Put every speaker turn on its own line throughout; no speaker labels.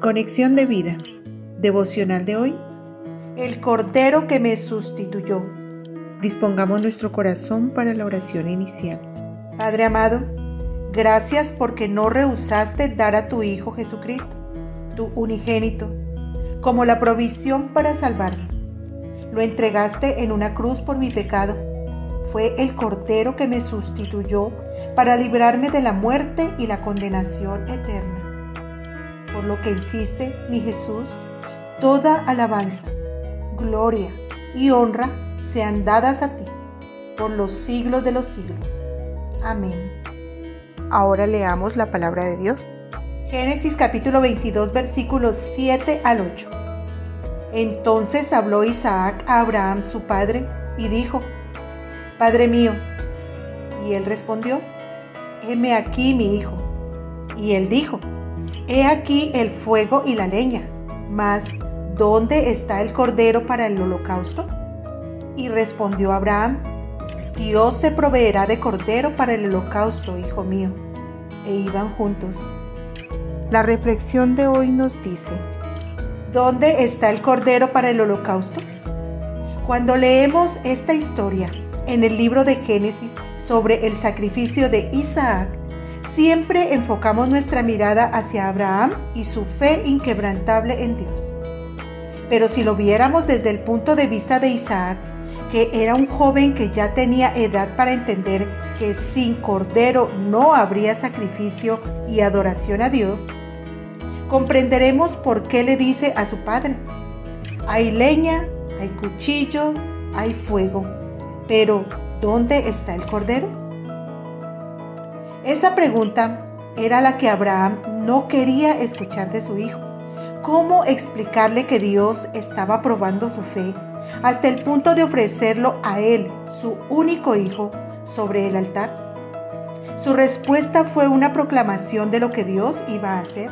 Conexión de vida. Devocional de hoy.
El Cordero que me sustituyó.
Dispongamos nuestro corazón para la oración inicial.
Padre amado, gracias porque no rehusaste dar a tu Hijo Jesucristo, tu unigénito, como la provisión para salvarme. Lo entregaste en una cruz por mi pecado. Fue el Cordero que me sustituyó para librarme de la muerte y la condenación eterna por lo que hiciste, mi Jesús, toda alabanza, gloria y honra sean dadas a ti por los siglos de los siglos. Amén.
Ahora leamos la palabra de Dios.
Génesis capítulo 22 versículos 7 al 8. Entonces habló Isaac a Abraham su padre y dijo, Padre mío. Y él respondió, Heme aquí mi hijo. Y él dijo, He aquí el fuego y la leña, mas ¿dónde está el cordero para el holocausto? Y respondió Abraham, Dios se proveerá de cordero para el holocausto, hijo mío. E iban juntos.
La reflexión de hoy nos dice,
¿dónde está el cordero para el holocausto? Cuando leemos esta historia en el libro de Génesis sobre el sacrificio de Isaac, siempre enfocamos nuestra mirada hacia Abraham y su fe inquebrantable en Dios. Pero si lo viéramos desde el punto de vista de Isaac, que era un joven que ya tenía edad para entender que sin cordero no habría sacrificio y adoración a Dios, comprenderemos por qué le dice a su padre, hay leña, hay cuchillo, hay fuego, pero ¿dónde está el cordero? Esa pregunta era la que Abraham no quería escuchar de su hijo. ¿Cómo explicarle que Dios estaba probando su fe hasta el punto de ofrecerlo a él, su único hijo, sobre el altar? Su respuesta fue una proclamación de lo que Dios iba a hacer.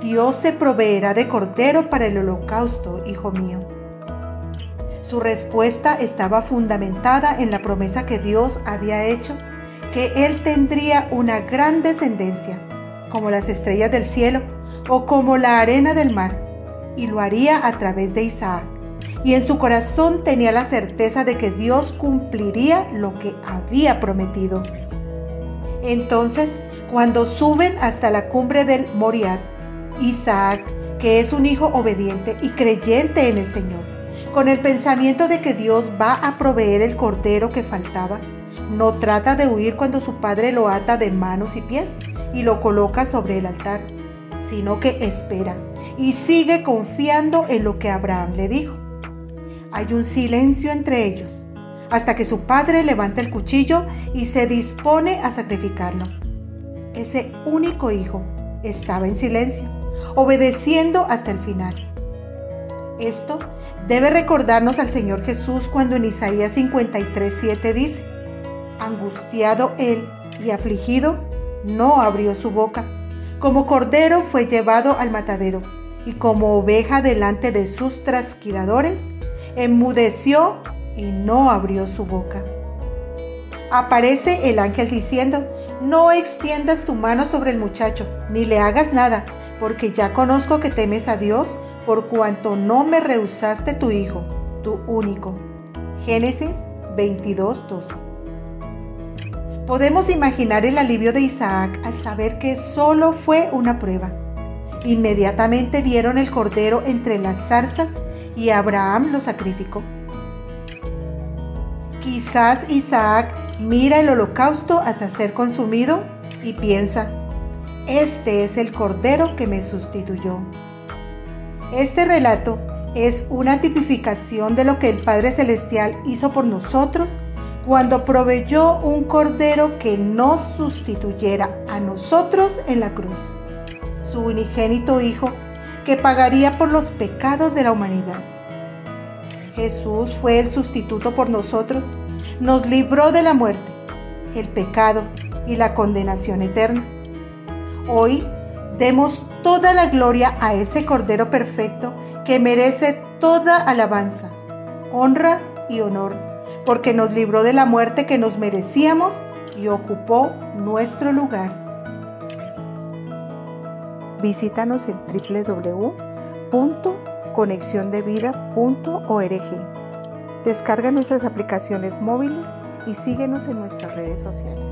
Dios se proveerá de cordero para el holocausto, hijo mío. Su respuesta estaba fundamentada en la promesa que Dios había hecho que él tendría una gran descendencia, como las estrellas del cielo o como la arena del mar, y lo haría a través de Isaac. Y en su corazón tenía la certeza de que Dios cumpliría lo que había prometido. Entonces, cuando suben hasta la cumbre del Moriat, Isaac, que es un hijo obediente y creyente en el Señor, con el pensamiento de que Dios va a proveer el cordero que faltaba, no trata de huir cuando su padre lo ata de manos y pies y lo coloca sobre el altar, sino que espera y sigue confiando en lo que Abraham le dijo. Hay un silencio entre ellos, hasta que su padre levanta el cuchillo y se dispone a sacrificarlo. Ese único hijo estaba en silencio, obedeciendo hasta el final. Esto debe recordarnos al Señor Jesús cuando en Isaías 53:7 dice, Angustiado él y afligido, no abrió su boca. Como cordero fue llevado al matadero, y como oveja delante de sus trasquiladores, enmudeció y no abrió su boca. Aparece el ángel diciendo, no extiendas tu mano sobre el muchacho, ni le hagas nada, porque ya conozco que temes a Dios, por cuanto no me rehusaste tu hijo, tu único. Génesis 22:12 Podemos imaginar el alivio de Isaac al saber que solo fue una prueba. Inmediatamente vieron el cordero entre las zarzas y Abraham lo sacrificó. Quizás Isaac mira el holocausto hasta ser consumido y piensa, este es el cordero que me sustituyó. Este relato es una tipificación de lo que el Padre Celestial hizo por nosotros cuando proveyó un cordero que nos sustituyera a nosotros en la cruz, su unigénito Hijo que pagaría por los pecados de la humanidad. Jesús fue el sustituto por nosotros, nos libró de la muerte, el pecado y la condenación eterna. Hoy demos toda la gloria a ese Cordero perfecto que merece toda alabanza, honra y honor porque nos libró de la muerte que nos merecíamos y ocupó nuestro lugar.
Visítanos en www.conexiondevida.org. Descarga nuestras aplicaciones móviles y síguenos en nuestras redes sociales.